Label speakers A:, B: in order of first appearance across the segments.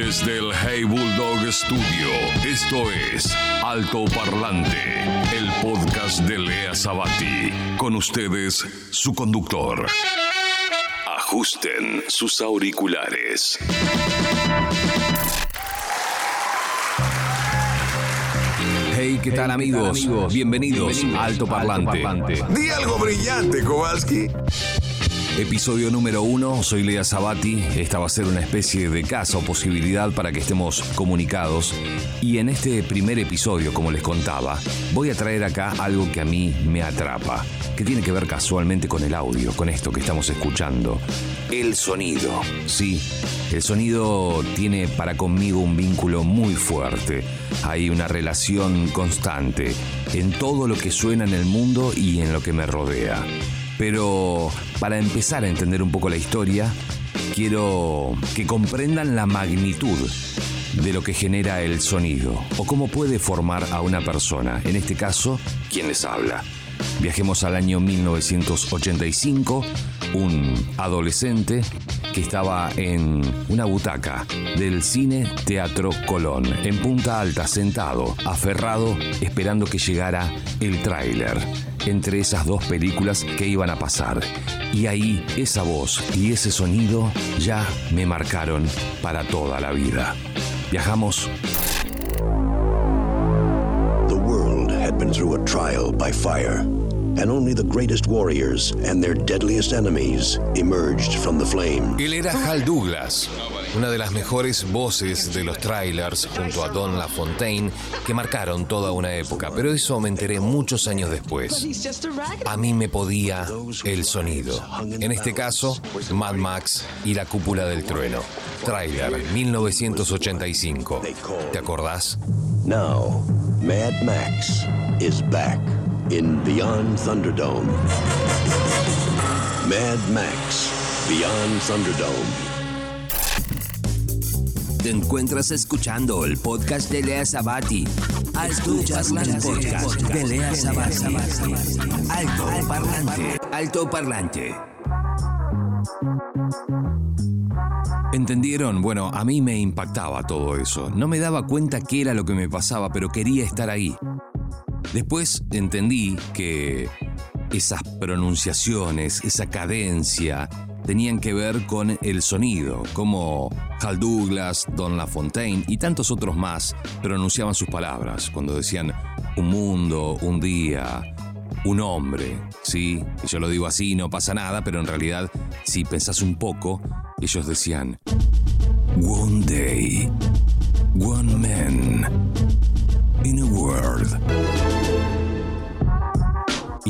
A: Desde el Hey Bulldog Studio, esto es Alto Parlante, el podcast de Lea Sabati. Con ustedes, su conductor. Ajusten sus auriculares.
B: Hey, ¿qué tal amigos? Bienvenidos a Alto Parlante.
C: Di algo brillante, Kowalski.
B: Episodio número uno, soy Lea Sabati. Esta va a ser una especie de caso o posibilidad para que estemos comunicados. Y en este primer episodio, como les contaba, voy a traer acá algo que a mí me atrapa, que tiene que ver casualmente con el audio, con esto que estamos escuchando. El sonido. Sí, el sonido tiene para conmigo un vínculo muy fuerte. Hay una relación constante en todo lo que suena en el mundo y en lo que me rodea. Pero para empezar a entender un poco la historia, quiero que comprendan la magnitud de lo que genera el sonido o cómo puede formar a una persona, en este caso, quien les habla. Viajemos al año 1985, un adolescente que estaba en una butaca del Cine Teatro Colón, en Punta Alta, sentado, aferrado, esperando que llegara el tráiler entre esas dos películas que iban a pasar. Y ahí esa voz y ese sonido ya me marcaron para toda la vida. Viajamos.
D: The world had been through a trial by fire, and only the greatest warriors and their deadliest enemies emerged from the flame.
B: Él era Hal Douglas, una de las mejores voces de los trailers junto a Don LaFontaine que marcaron toda una época, pero eso me enteré muchos años después. A mí me podía el sonido. En este caso, Mad Max y la cúpula del trueno. Trailer 1985. ¿Te acordás?
D: Now, Mad Max is back in Beyond Thunderdome. Mad Max Beyond Thunderdome.
E: Te encuentras escuchando el podcast de Lea Sabati. Escuchas el podcast de Lea Sabati. Alto Parlante. Alto Parlante.
B: ¿Entendieron? Bueno, a mí me impactaba todo eso. No me daba cuenta qué era lo que me pasaba, pero quería estar ahí. Después entendí que esas pronunciaciones, esa cadencia, tenían que ver con el sonido, como Hal Douglas, Don LaFontaine y tantos otros más pronunciaban sus palabras cuando decían un mundo, un día, un hombre, ¿sí? Yo lo digo así, no pasa nada, pero en realidad, si pensás un poco, ellos decían, One day, one man, in a world.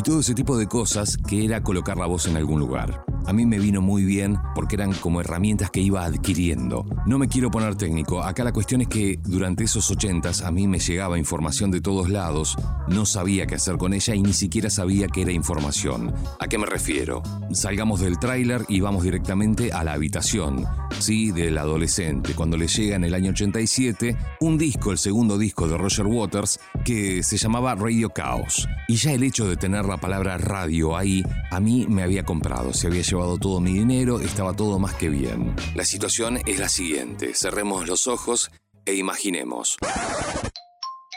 B: Y todo ese tipo de cosas que era colocar la voz en algún lugar. A mí me vino muy bien porque eran como herramientas que iba adquiriendo. No me quiero poner técnico, acá la cuestión es que durante esos ochentas a mí me llegaba información de todos lados, no sabía qué hacer con ella y ni siquiera sabía que era información. ¿A qué me refiero? Salgamos del tráiler y vamos directamente a la habitación, sí, del adolescente, cuando le llega en el año 87 un disco, el segundo disco de Roger Waters, que se llamaba Radio Chaos. Y ya el hecho de tener la palabra radio ahí, a mí me había comprado, se había llevado todo mi dinero, estaba todo más que bien. La situación es la siguiente, cerremos los ojos e imaginemos.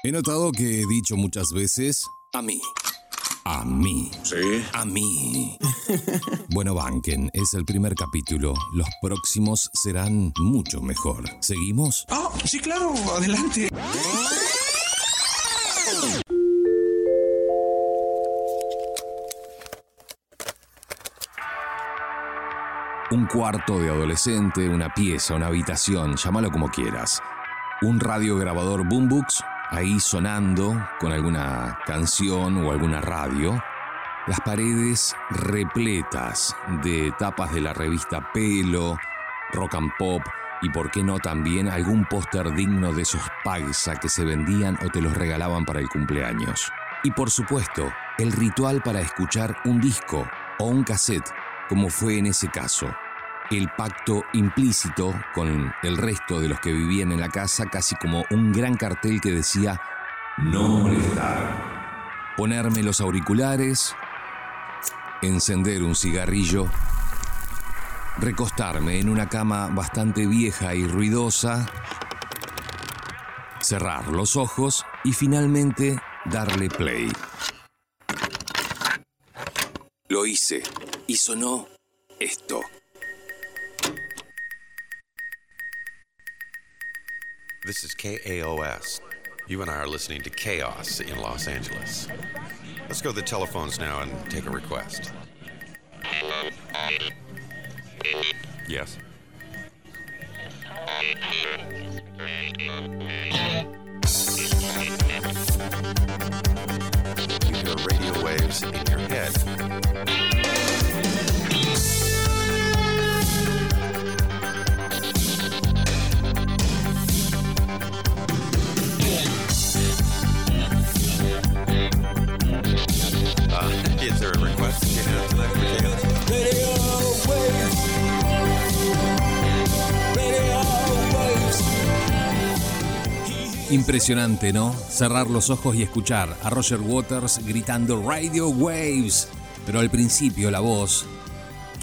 B: He notado que he dicho muchas veces a mí. A mí.
C: Sí.
B: A mí. bueno, banquen, es el primer capítulo. Los próximos serán mucho mejor. ¿Seguimos?
C: Ah, sí, claro, adelante.
B: Un cuarto de adolescente, una pieza, una habitación, llámalo como quieras. Un radiograbador Boombox ahí sonando con alguna canción o alguna radio. Las paredes repletas de tapas de la revista Pelo, Rock and Pop y por qué no también algún póster digno de esos paisa que se vendían o te los regalaban para el cumpleaños. Y por supuesto, el ritual para escuchar un disco o un cassette, como fue en ese caso. El pacto implícito con el resto de los que vivían en la casa, casi como un gran cartel que decía no molestar. Ponerme los auriculares, encender un cigarrillo recostarme en una cama bastante vieja y ruidosa, cerrar los ojos y finalmente darle play. Lo hice y sonó esto.
F: This is KAOS. You and I are listening to Chaos in Los Angeles. Let's go to the telephones now and take a request. Yes.
B: Impresionante, ¿no? Cerrar los ojos y escuchar a Roger Waters gritando Radio Waves. Pero al principio la voz,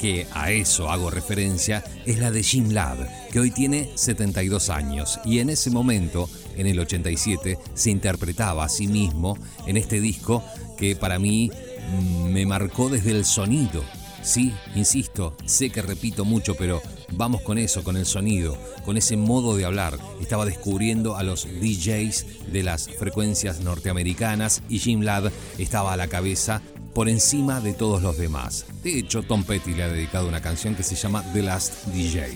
B: que a eso hago referencia, es la de Jim Ladd, que hoy tiene 72 años. Y en ese momento, en el 87, se interpretaba a sí mismo en este disco que para mí mm, me marcó desde el sonido. Sí, insisto, sé que repito mucho, pero vamos con eso, con el sonido, con ese modo de hablar. Estaba descubriendo a los DJs de las frecuencias norteamericanas y Jim Ladd estaba a la cabeza por encima de todos los demás. De hecho, Tom Petty le ha dedicado una canción que se llama The Last DJ.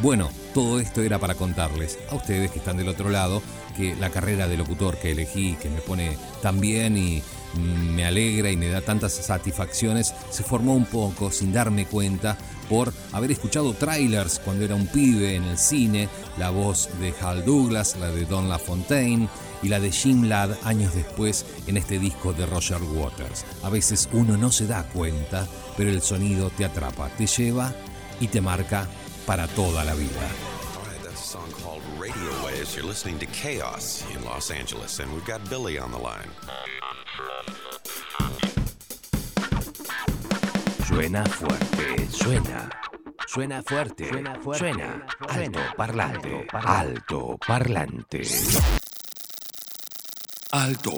B: Bueno, todo esto era para contarles a ustedes que están del otro lado que la carrera de locutor que elegí, que me pone tan bien y mm, me alegra y me da tantas satisfacciones, se formó un poco sin darme cuenta por haber escuchado trailers cuando era un pibe en el cine, la voz de Hal Douglas, la de Don LaFontaine y la de Jim Ladd años después en este disco de Roger Waters. A veces uno no se da cuenta, pero el sonido te atrapa, te lleva y te marca para toda la vida.
F: You're listening to Chaos in Los Angeles, and we've got Billy on the line.
E: Suena fuerte, suena. Suena fuerte, suena, suena. Alto parlante, alto parlante.
B: Alto.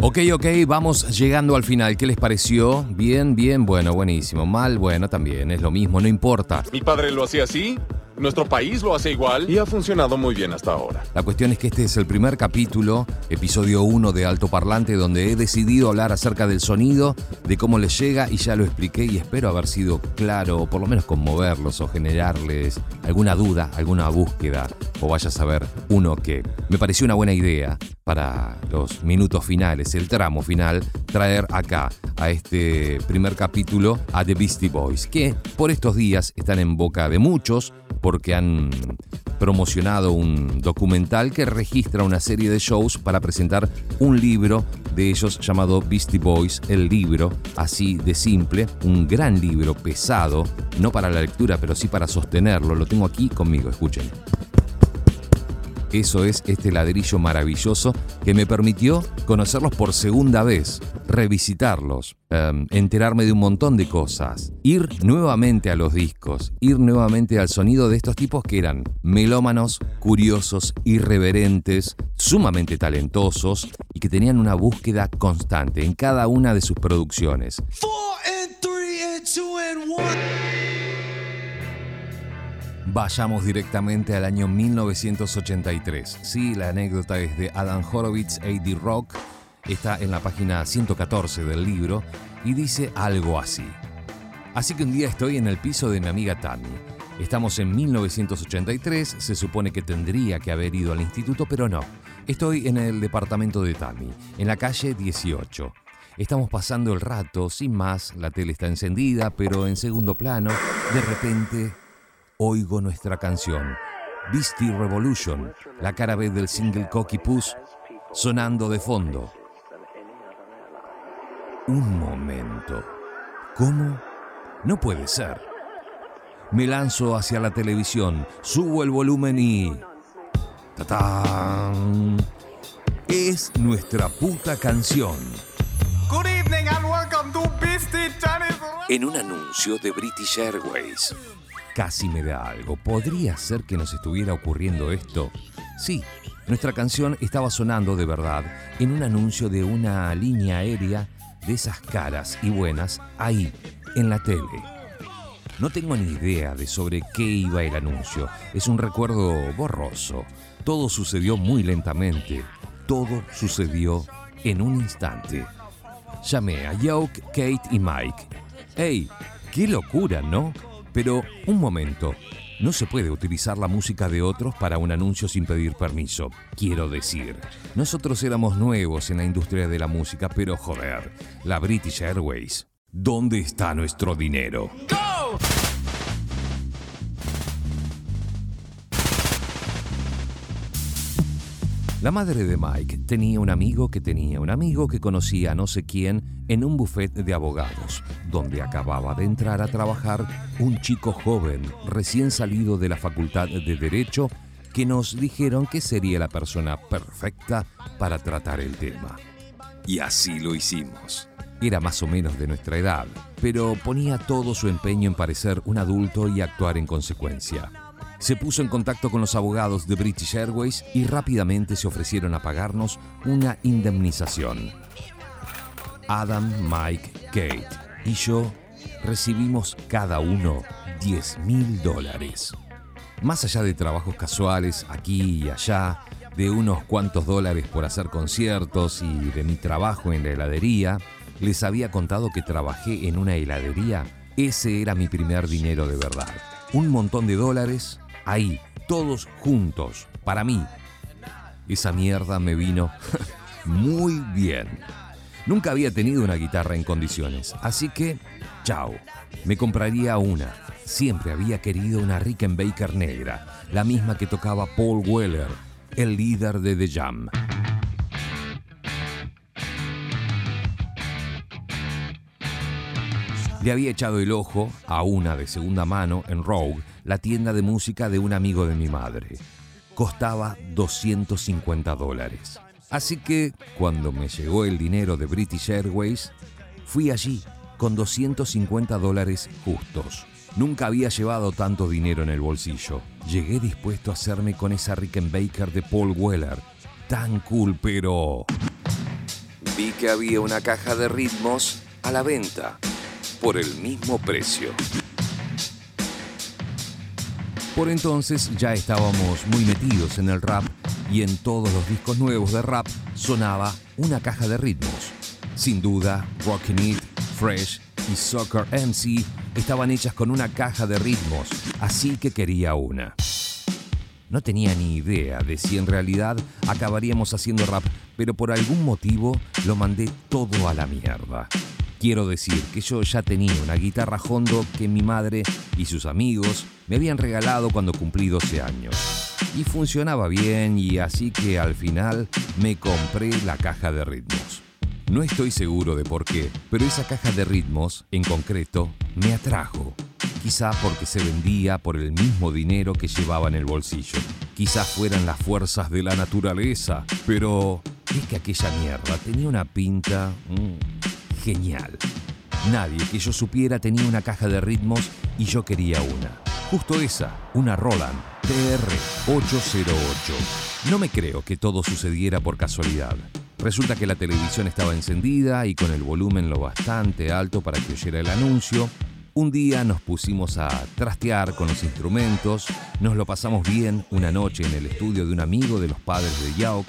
B: Ok, ok, vamos llegando al final. ¿Qué les pareció? Bien, bien, bueno, buenísimo. Mal, bueno, también, es lo mismo, no importa.
G: Mi padre lo hacía así, nuestro país lo hace igual y ha funcionado muy bien hasta ahora.
B: La cuestión es que este es el primer capítulo, episodio 1 de Alto Parlante, donde he decidido hablar acerca del sonido, de cómo les llega y ya lo expliqué y espero haber sido claro, o por lo menos conmoverlos o generarles alguna duda, alguna búsqueda, o vaya a saber uno que me pareció una buena idea para los minutos finales, el tramo final, traer acá a este primer capítulo a The Beastie Boys, que por estos días están en boca de muchos porque han promocionado un documental que registra una serie de shows para presentar un libro de ellos llamado Beastie Boys, el libro, así de simple, un gran libro pesado, no para la lectura, pero sí para sostenerlo. Lo tengo aquí conmigo, escuchen. Eso es este ladrillo maravilloso que me permitió conocerlos por segunda vez, revisitarlos, em, enterarme de un montón de cosas, ir nuevamente a los discos, ir nuevamente al sonido de estos tipos que eran melómanos, curiosos, irreverentes, sumamente talentosos y que tenían una búsqueda constante en cada una de sus producciones. Vayamos directamente al año 1983. Sí, la anécdota es de Adam Horowitz, A.D. Rock. Está en la página 114 del libro y dice algo así. Así que un día estoy en el piso de mi amiga Tammy. Estamos en 1983, se supone que tendría que haber ido al instituto, pero no. Estoy en el departamento de Tammy, en la calle 18. Estamos pasando el rato, sin más, la tele está encendida, pero en segundo plano, de repente oigo nuestra canción, Beastie Revolution, la cara B del single Cocky Puss, sonando de fondo. Un momento. ¿Cómo? No puede ser. Me lanzo hacia la televisión, subo el volumen y... ¡Tatán! Es nuestra puta canción.
H: Good evening and welcome to Beastie Chinese
B: en un anuncio de British Airways. Casi me da algo. ¿Podría ser que nos estuviera ocurriendo esto? Sí, nuestra canción estaba sonando de verdad en un anuncio de una línea aérea de esas caras y buenas ahí, en la tele. No tengo ni idea de sobre qué iba el anuncio. Es un recuerdo borroso. Todo sucedió muy lentamente. Todo sucedió en un instante. Llamé a Yoke, Kate y Mike. ¡Hey! ¡Qué locura, ¿no? Pero, un momento. No se puede utilizar la música de otros para un anuncio sin pedir permiso. Quiero decir, nosotros éramos nuevos en la industria de la música, pero joder, la British Airways. ¿Dónde está nuestro dinero? La madre de Mike tenía un amigo que tenía un amigo que conocía a no sé quién en un buffet de abogados, donde acababa de entrar a trabajar un chico joven recién salido de la facultad de Derecho que nos dijeron que sería la persona perfecta para tratar el tema. Y así lo hicimos. Era más o menos de nuestra edad, pero ponía todo su empeño en parecer un adulto y actuar en consecuencia se puso en contacto con los abogados de British Airways y rápidamente se ofrecieron a pagarnos una indemnización. Adam, Mike, Kate y yo recibimos cada uno 10 mil dólares. Más allá de trabajos casuales aquí y allá, de unos cuantos dólares por hacer conciertos y de mi trabajo en la heladería, les había contado que trabajé en una heladería. Ese era mi primer dinero de verdad. Un montón de dólares ahí, todos juntos, para mí. Esa mierda me vino muy bien. Nunca había tenido una guitarra en condiciones, así que, chao, me compraría una. Siempre había querido una Rickenbacker negra, la misma que tocaba Paul Weller, el líder de The Jam. Le había echado el ojo a una de segunda mano en Rogue la tienda de música de un amigo de mi madre. Costaba 250 dólares. Así que cuando me llegó el dinero de British Airways, fui allí con 250 dólares justos. Nunca había llevado tanto dinero en el bolsillo. Llegué dispuesto a hacerme con esa Rickenbacker de Paul Weller. Tan cool, pero... Vi que había una caja de ritmos a la venta por el mismo precio. Por entonces ya estábamos muy metidos en el rap y en todos los discos nuevos de rap sonaba una caja de ritmos. Sin duda, Rockin' It, Fresh y Soccer MC estaban hechas con una caja de ritmos, así que quería una. No tenía ni idea de si en realidad acabaríamos haciendo rap, pero por algún motivo lo mandé todo a la mierda. Quiero decir que yo ya tenía una guitarra Hondo que mi madre y sus amigos me habían regalado cuando cumplí 12 años. Y funcionaba bien y así que al final me compré la caja de ritmos. No estoy seguro de por qué, pero esa caja de ritmos, en concreto, me atrajo. Quizá porque se vendía por el mismo dinero que llevaba en el bolsillo. Quizá fueran las fuerzas de la naturaleza, pero es que aquella mierda tenía una pinta... Mm, genial. Nadie que yo supiera tenía una caja de ritmos y yo quería una. Justo esa, una Roland TR-808. No me creo que todo sucediera por casualidad. Resulta que la televisión estaba encendida y con el volumen lo bastante alto para que oyera el anuncio. Un día nos pusimos a trastear con los instrumentos, nos lo pasamos bien una noche en el estudio de un amigo de los padres de Yauk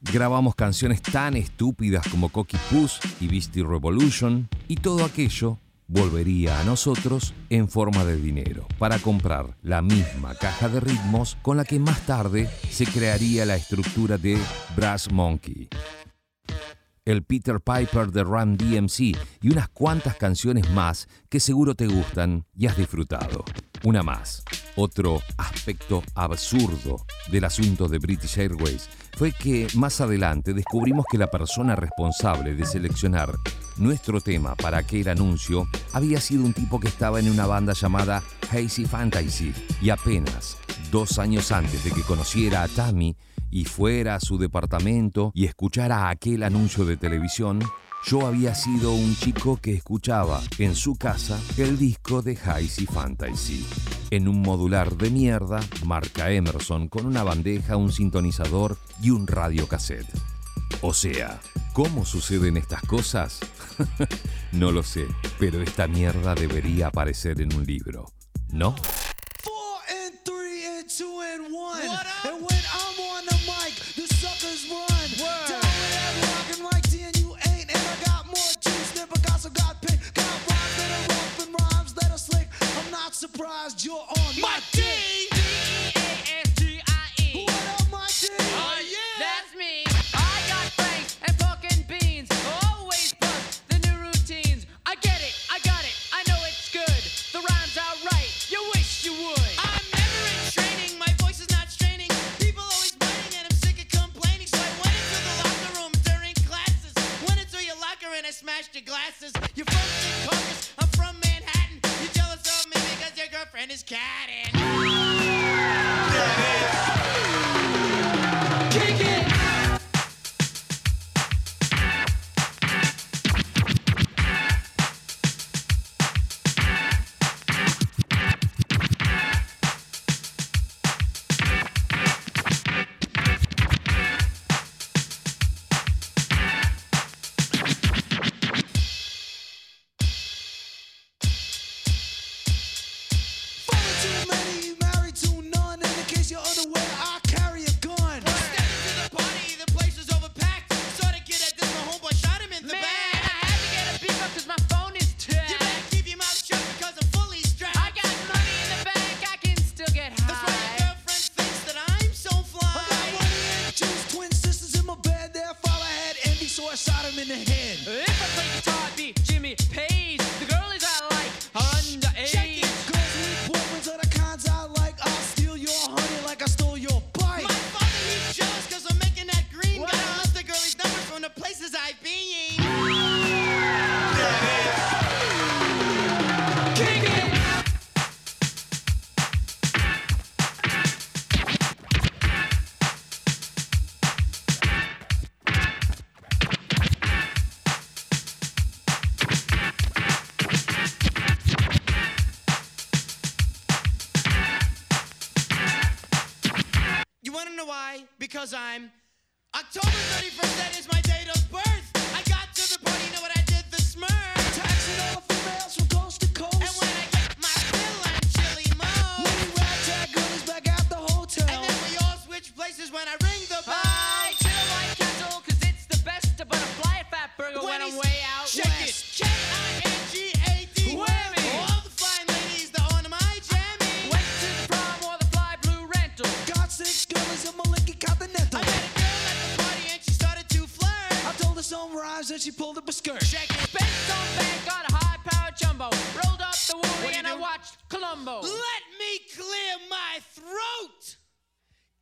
B: Grabamos canciones tan estúpidas como Cocky Puss y Beastie Revolution y todo aquello volvería a nosotros en forma de dinero para comprar la misma caja de ritmos con la que más tarde se crearía la estructura de Brass Monkey. El Peter Piper de Run DMC y unas cuantas canciones más que seguro te gustan y has disfrutado. Una más. Otro aspecto absurdo del asunto de British Airways fue que más adelante descubrimos que la persona responsable de seleccionar nuestro tema para aquel anuncio había sido un tipo que estaba en una banda llamada Hazy Fantasy y apenas dos años antes de que conociera a Tammy y fuera a su departamento y escuchara aquel anuncio de televisión,
I: yo había sido un chico que escuchaba en su casa el disco de Hazy Fantasy, en un modular de mierda, marca Emerson, con una bandeja, un sintonizador y un radiocassette. O sea, ¿cómo suceden estas cosas? no lo sé, pero esta mierda debería aparecer en un libro, ¿no?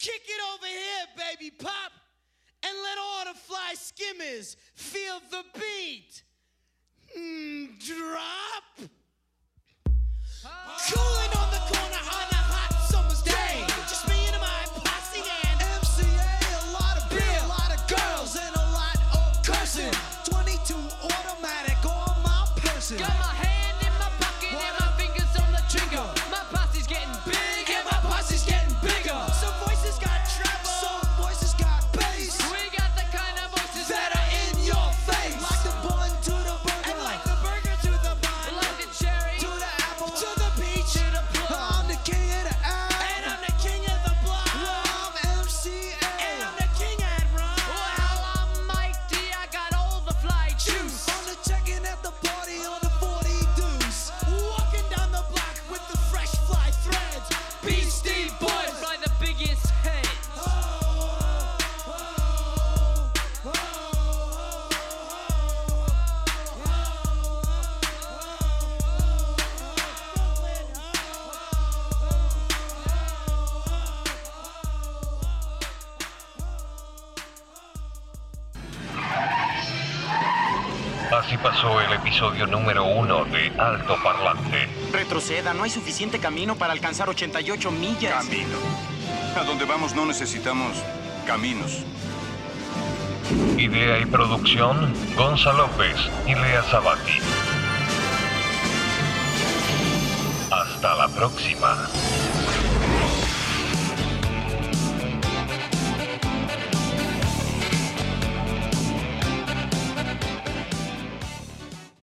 H: Kick it
I: over here, baby pop, and let all the fly skimmers feel the beat. Mm, drop.
J: Oh.
H: Cooling on the corner on a hot summer's day. Just me and my posse
I: and
H: MCA. A lot of beer, a lot of girls, and a lot of cursing. 22 automatic on my person.
I: Así pasó el episodio número uno de Alto Parlante.
K: Retroceda, no hay suficiente camino para alcanzar 88 millas.
L: Camino. A donde vamos no necesitamos caminos.
B: Idea y producción, Gonza López y Lea Sabati. Hasta la próxima.